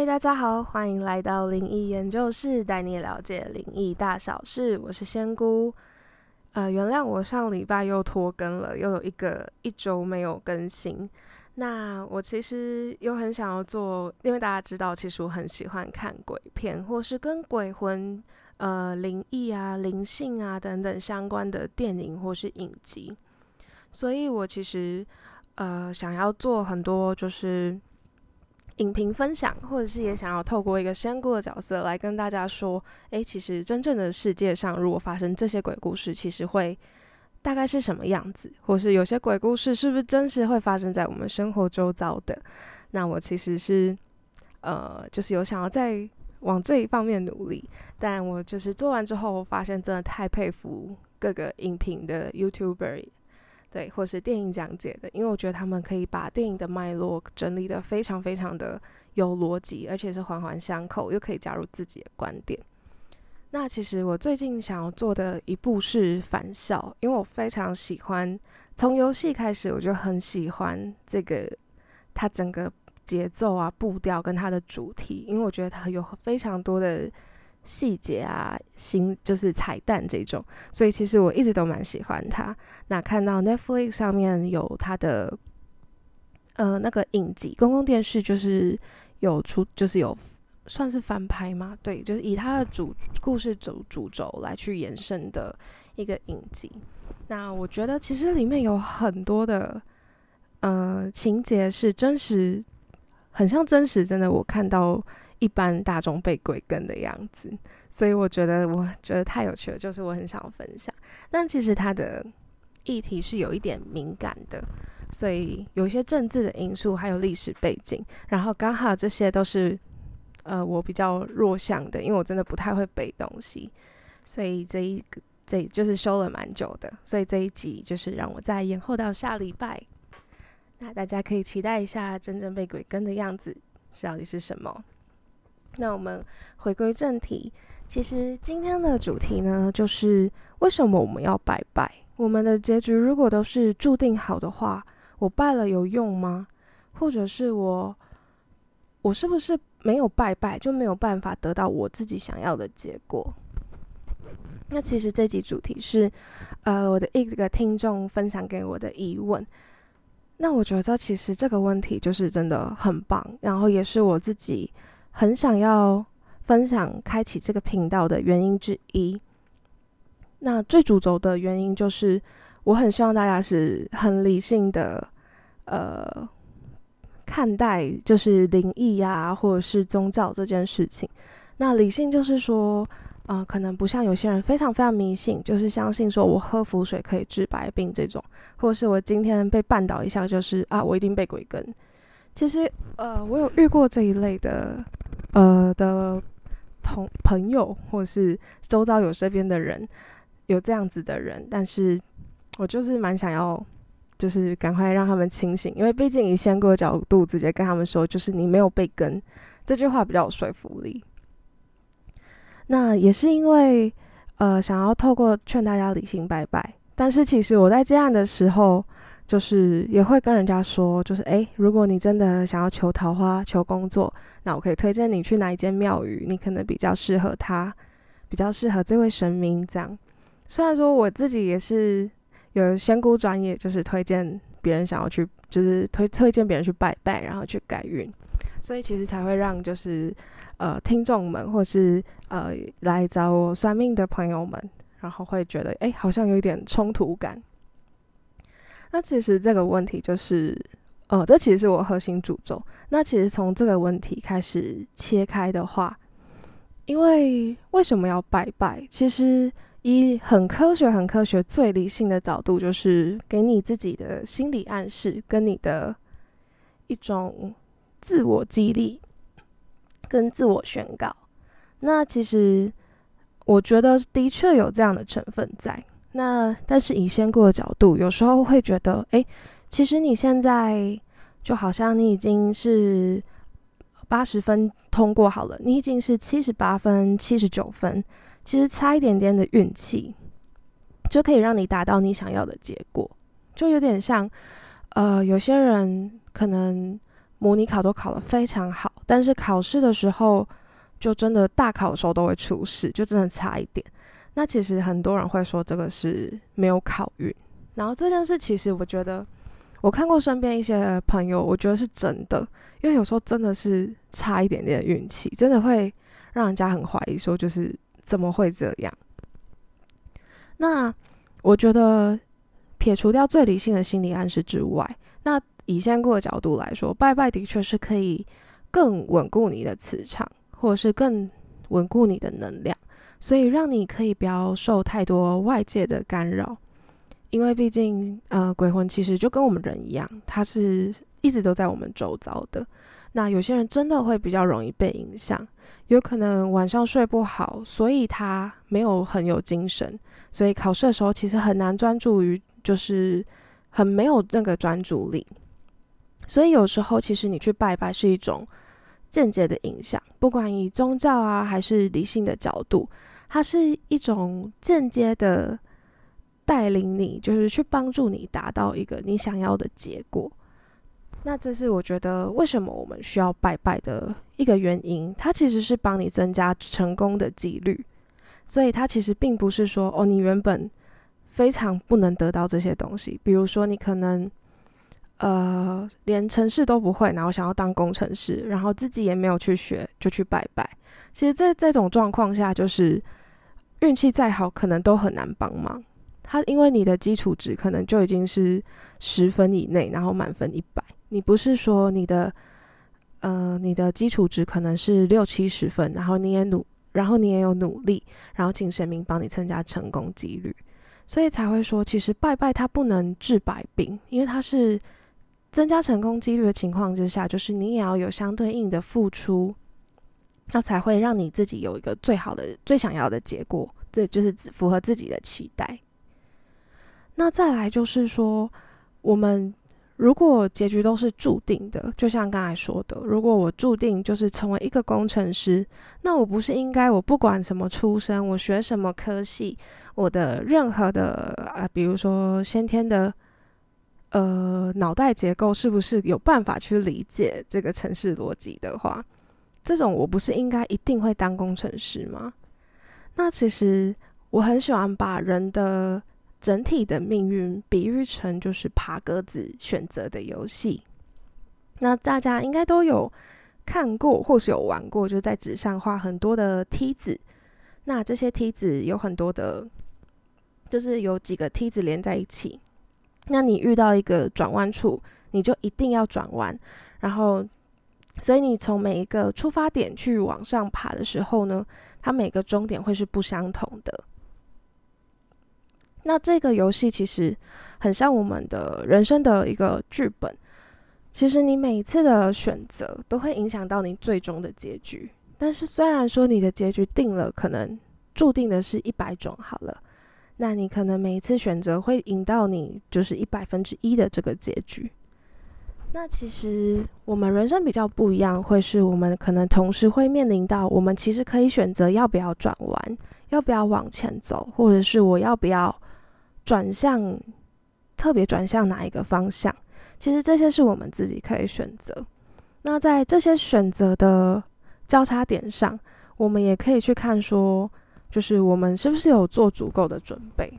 嗨，大家好，欢迎来到灵异研究室，带你了解灵异大小事。我是仙姑。呃，原谅我上礼拜又拖更了，又有一个一周没有更新。那我其实又很想要做，因为大家知道，其实我很喜欢看鬼片，或是跟鬼魂、呃灵异啊、灵性啊等等相关的电影或是影集。所以我其实呃想要做很多，就是。影评分享，或者是也想要透过一个仙姑的角色来跟大家说，诶，其实真正的世界上，如果发生这些鬼故事，其实会大概是什么样子，或是有些鬼故事是不是真实会发生在我们生活周遭的？那我其实是呃，就是有想要在往这一方面努力，但我就是做完之后，发现真的太佩服各个影评的 YouTuber。对，或是电影讲解的，因为我觉得他们可以把电影的脉络整理的非常非常的有逻辑，而且是环环相扣，又可以加入自己的观点。那其实我最近想要做的一部是《返校》，因为我非常喜欢从游戏开始，我就很喜欢这个它整个节奏啊、步调跟它的主题，因为我觉得它有非常多的。细节啊，新就是彩蛋这种，所以其实我一直都蛮喜欢它。那看到 Netflix 上面有它的呃那个影集，公共电视就是有出，就是有算是翻拍吗？对，就是以它的主故事主主轴来去延伸的一个影集。那我觉得其实里面有很多的呃情节是真实，很像真实，真的我看到。一般大众被鬼跟的样子，所以我觉得我觉得太有趣了，就是我很想要分享。但其实它的议题是有一点敏感的，所以有一些政治的因素，还有历史背景，然后刚好这些都是呃我比较弱项的，因为我真的不太会背东西，所以这一个这就是修了蛮久的，所以这一集就是让我再延后到下礼拜。那大家可以期待一下真正被鬼跟的样子到底是什么。那我们回归正题，其实今天的主题呢，就是为什么我们要拜拜？我们的结局如果都是注定好的话，我拜了有用吗？或者是我，我是不是没有拜拜就没有办法得到我自己想要的结果？那其实这集主题是，呃，我的一个听众分享给我的疑问。那我觉得其实这个问题就是真的很棒，然后也是我自己。很想要分享开启这个频道的原因之一，那最主轴的原因就是，我很希望大家是很理性的，呃，看待就是灵异呀，或者是宗教这件事情。那理性就是说，呃，可能不像有些人非常非常迷信，就是相信说我喝符水可以治百病这种，或者是我今天被绊倒一下，就是啊，我一定被鬼跟。其实，呃，我有遇过这一类的。呃的同朋友，或是周遭有身边的人，有这样子的人，但是我就是蛮想要，就是赶快让他们清醒，因为毕竟以仙姑的角度直接跟他们说，就是你没有被跟，这句话比较有说服力。那也是因为，呃，想要透过劝大家理性拜拜，但是其实我在接案的时候。就是也会跟人家说，就是诶，如果你真的想要求桃花、求工作，那我可以推荐你去哪一间庙宇，你可能比较适合他，比较适合这位神明。这样，虽然说我自己也是有仙姑专业，就是推荐别人想要去，就是推推荐别人去拜拜，然后去改运，所以其实才会让就是呃听众们或是呃来找我算命的朋友们，然后会觉得诶，好像有一点冲突感。那其实这个问题就是，呃，这其实是我核心主轴。那其实从这个问题开始切开的话，因为为什么要拜拜？其实以很科学、很科学、最理性的角度，就是给你自己的心理暗示，跟你的一种自我激励，跟自我宣告。那其实我觉得的确有这样的成分在。那但是以先过的角度，有时候会觉得，哎，其实你现在就好像你已经是八十分通过好了，你已经是七十八分、七十九分，其实差一点点的运气，就可以让你达到你想要的结果，就有点像，呃，有些人可能模拟考都考得非常好，但是考试的时候，就真的大考的时候都会出事，就真的差一点。那其实很多人会说这个是没有考运，然后这件事其实我觉得，我看过身边一些朋友，我觉得是真的，因为有时候真的是差一点点运气，真的会让人家很怀疑，说就是怎么会这样？那我觉得撇除掉最理性的心理暗示之外，那以仙姑的角度来说，拜拜的确是可以更稳固你的磁场，或者是更稳固你的能量。所以让你可以不要受太多外界的干扰，因为毕竟，呃，鬼魂其实就跟我们人一样，它是一直都在我们周遭的。那有些人真的会比较容易被影响，有可能晚上睡不好，所以他没有很有精神，所以考试的时候其实很难专注于，就是很没有那个专注力。所以有时候其实你去拜拜是一种间接的影响，不管以宗教啊还是理性的角度。它是一种间接的带领你，就是去帮助你达到一个你想要的结果。那这是我觉得为什么我们需要拜拜的一个原因。它其实是帮你增加成功的几率，所以它其实并不是说哦，你原本非常不能得到这些东西。比如说，你可能呃连程式都不会，然后想要当工程师，然后自己也没有去学，就去拜拜。其实，在这种状况下，就是。运气再好，可能都很难帮忙。他因为你的基础值可能就已经是十分以内，然后满分一百。你不是说你的，呃，你的基础值可能是六七十分，然后你也努，然后你也有努力，然后请神明帮你增加成功几率，所以才会说，其实拜拜它不能治百病，因为它是增加成功几率的情况之下，就是你也要有相对应的付出。那才会让你自己有一个最好的、最想要的结果，这就是符合自己的期待。那再来就是说，我们如果结局都是注定的，就像刚才说的，如果我注定就是成为一个工程师，那我不是应该我不管什么出身，我学什么科系，我的任何的啊，比如说先天的呃脑袋结构，是不是有办法去理解这个城市逻辑的话？这种我不是应该一定会当工程师吗？那其实我很喜欢把人的整体的命运比喻成就是爬格子选择的游戏。那大家应该都有看过或是有玩过，就在纸上画很多的梯子。那这些梯子有很多的，就是有几个梯子连在一起。那你遇到一个转弯处，你就一定要转弯，然后。所以你从每一个出发点去往上爬的时候呢，它每个终点会是不相同的。那这个游戏其实很像我们的人生的一个剧本。其实你每一次的选择都会影响到你最终的结局。但是虽然说你的结局定了，可能注定的是一百种好了，那你可能每一次选择会引到你就是一百分之一的这个结局。那其实我们人生比较不一样，会是我们可能同时会面临到，我们其实可以选择要不要转弯，要不要往前走，或者是我要不要转向，特别转向哪一个方向。其实这些是我们自己可以选择。那在这些选择的交叉点上，我们也可以去看说，就是我们是不是有做足够的准备。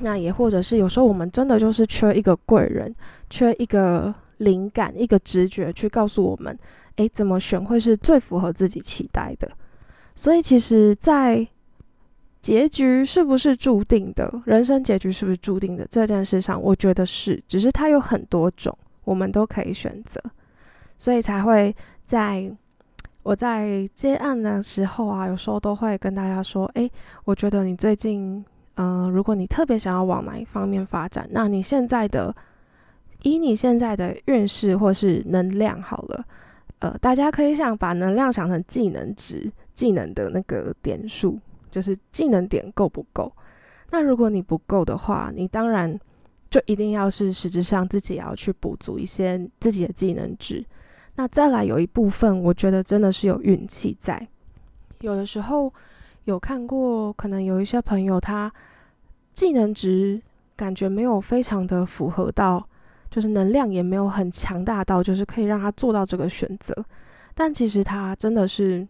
那也或者是有时候我们真的就是缺一个贵人，缺一个。灵感一个直觉去告诉我们，诶，怎么选会是最符合自己期待的？所以其实，在结局是不是注定的，人生结局是不是注定的这件事上，我觉得是，只是它有很多种，我们都可以选择，所以才会在我在接案的时候啊，有时候都会跟大家说，诶，我觉得你最近，嗯，如果你特别想要往哪一方面发展，那你现在的。以你现在的运势或是能量好了，呃，大家可以想把能量想成技能值，技能的那个点数，就是技能点够不够？那如果你不够的话，你当然就一定要是实质上自己要去补足一些自己的技能值。那再来有一部分，我觉得真的是有运气在。有的时候有看过，可能有一些朋友他技能值感觉没有非常的符合到。就是能量也没有很强大到，就是可以让他做到这个选择。但其实他真的是，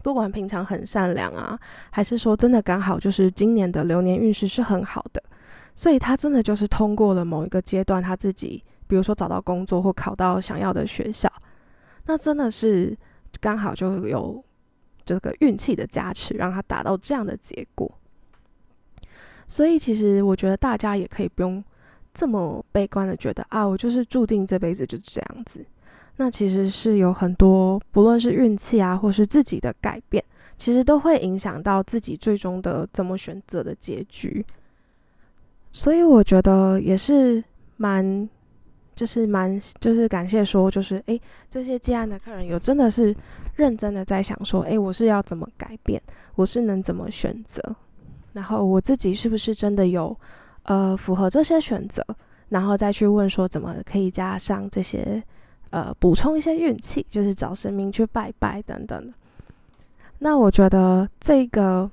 不管平常很善良啊，还是说真的刚好就是今年的流年运势是很好的，所以他真的就是通过了某一个阶段，他自己比如说找到工作或考到想要的学校，那真的是刚好就有这个运气的加持，让他达到这样的结果。所以其实我觉得大家也可以不用这么悲观的觉得啊，我就是注定这辈子就是这样子。那其实是有很多，不论是运气啊，或是自己的改变，其实都会影响到自己最终的怎么选择的结局。所以我觉得也是蛮，就是蛮，就是感谢说，就是诶，这些接案的客人有真的是认真的在想说，诶，我是要怎么改变，我是能怎么选择。然后我自己是不是真的有，呃，符合这些选择？然后再去问说怎么可以加上这些，呃，补充一些运气，就是找神明去拜拜等等的。那我觉得这个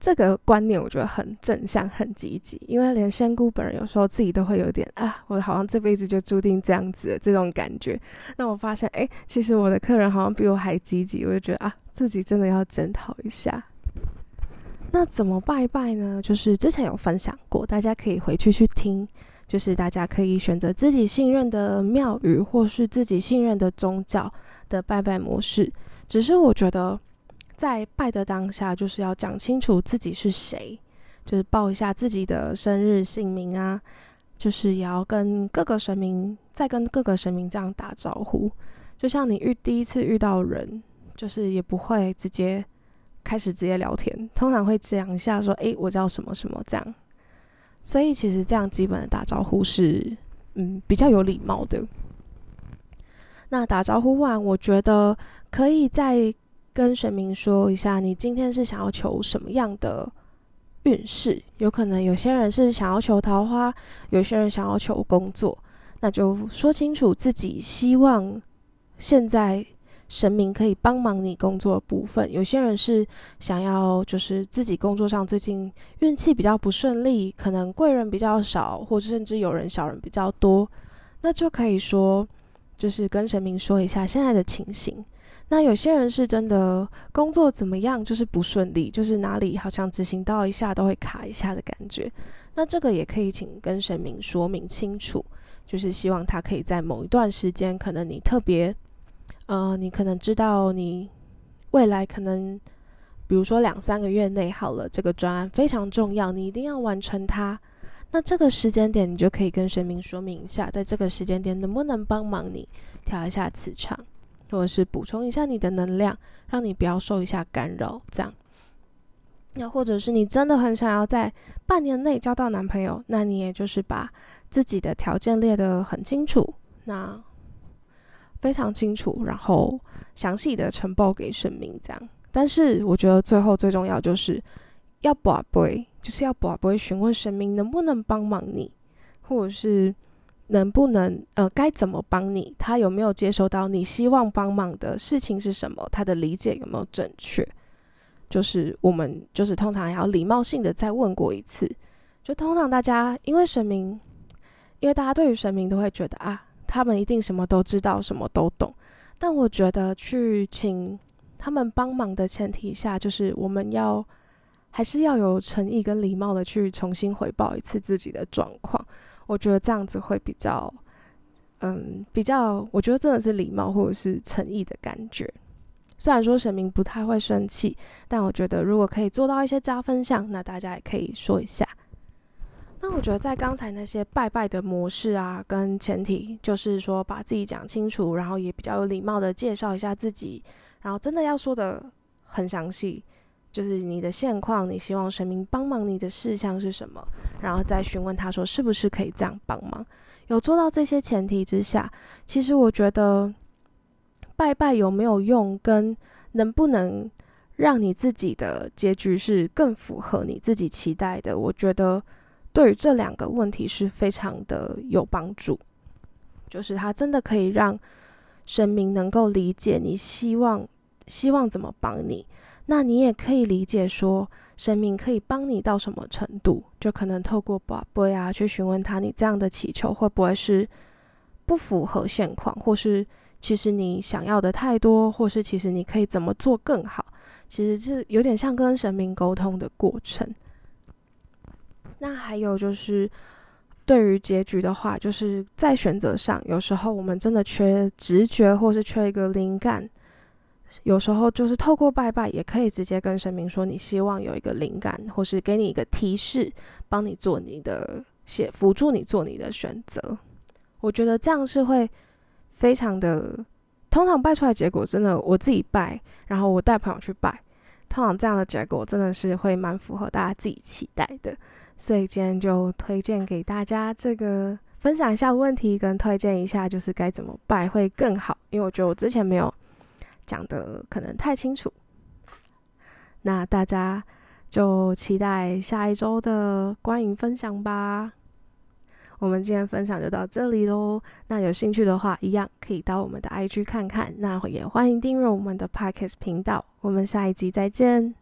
这个观念，我觉得很正向、很积极，因为连仙姑本人有时候自己都会有点啊，我好像这辈子就注定这样子的这种感觉。那我发现，哎，其实我的客人好像比我还积极，我就觉得啊，自己真的要检讨一下。那怎么拜拜呢？就是之前有分享过，大家可以回去去听。就是大家可以选择自己信任的庙宇，或是自己信任的宗教的拜拜模式。只是我觉得，在拜的当下，就是要讲清楚自己是谁，就是报一下自己的生日姓名啊，就是也要跟各个神明，再跟各个神明这样打招呼。就像你遇第一次遇到人，就是也不会直接。开始直接聊天，通常会讲一下说：“诶，我叫什么什么这样。”所以其实这样基本的打招呼是，嗯，比较有礼貌的。那打招呼完，我觉得可以再跟神明说一下，你今天是想要求什么样的运势？有可能有些人是想要求桃花，有些人想要求工作，那就说清楚自己希望现在。神明可以帮忙你工作的部分，有些人是想要就是自己工作上最近运气比较不顺利，可能贵人比较少，或者甚至有人小人比较多，那就可以说就是跟神明说一下现在的情形。那有些人是真的工作怎么样，就是不顺利，就是哪里好像执行到一下都会卡一下的感觉，那这个也可以请跟神明说明清楚，就是希望他可以在某一段时间，可能你特别。呃，你可能知道，你未来可能，比如说两三个月内好了，这个专案非常重要，你一定要完成它。那这个时间点，你就可以跟神明说明一下，在这个时间点能不能帮忙你调一下磁场，或者是补充一下你的能量，让你不要受一下干扰。这样，那或者是你真的很想要在半年内交到男朋友，那你也就是把自己的条件列得很清楚。那非常清楚，然后详细的呈报给神明，这样。但是我觉得最后最重要就是要宝贝，就是要宝贝询问神明能不能帮忙你，或者是能不能呃该怎么帮你，他有没有接收到你希望帮忙的事情是什么，他的理解有没有正确？就是我们就是通常要礼貌性的再问过一次，就通常大家因为神明，因为大家对于神明都会觉得啊。他们一定什么都知道，什么都懂，但我觉得去请他们帮忙的前提下，就是我们要还是要有诚意跟礼貌的去重新回报一次自己的状况。我觉得这样子会比较，嗯，比较，我觉得真的是礼貌或者是诚意的感觉。虽然说神明不太会生气，但我觉得如果可以做到一些加分项，那大家也可以说一下。那我觉得在刚才那些拜拜的模式啊，跟前提就是说把自己讲清楚，然后也比较有礼貌的介绍一下自己，然后真的要说的很详细，就是你的现况，你希望神明帮忙你的事项是什么，然后再询问他说是不是可以这样帮忙。有做到这些前提之下，其实我觉得拜拜有没有用，跟能不能让你自己的结局是更符合你自己期待的，我觉得。对于这两个问题是非常的有帮助，就是他真的可以让神明能够理解你希望希望怎么帮你，那你也可以理解说神明可以帮你到什么程度，就可能透过宝贝啊去询问他，你这样的祈求会不会是不符合现况，或是其实你想要的太多，或是其实你可以怎么做更好，其实是有点像跟神明沟通的过程。那还有就是，对于结局的话，就是在选择上，有时候我们真的缺直觉，或是缺一个灵感。有时候就是透过拜拜，也可以直接跟神明说，你希望有一个灵感，或是给你一个提示，帮你做你的写，辅助你做你的选择。我觉得这样是会非常的，通常拜出来结果真的，我自己拜，然后我带朋友去拜，通常这样的结果真的是会蛮符合大家自己期待的。所以今天就推荐给大家这个，分享一下问题，跟推荐一下就是该怎么拜会更好，因为我觉得我之前没有。讲的可能太清楚，那大家就期待下一周的观影分享吧。我们今天分享就到这里喽。那有兴趣的话，一样可以到我们的 IG 看看。那也欢迎订阅我们的 Podcast 频道。我们下一集再见。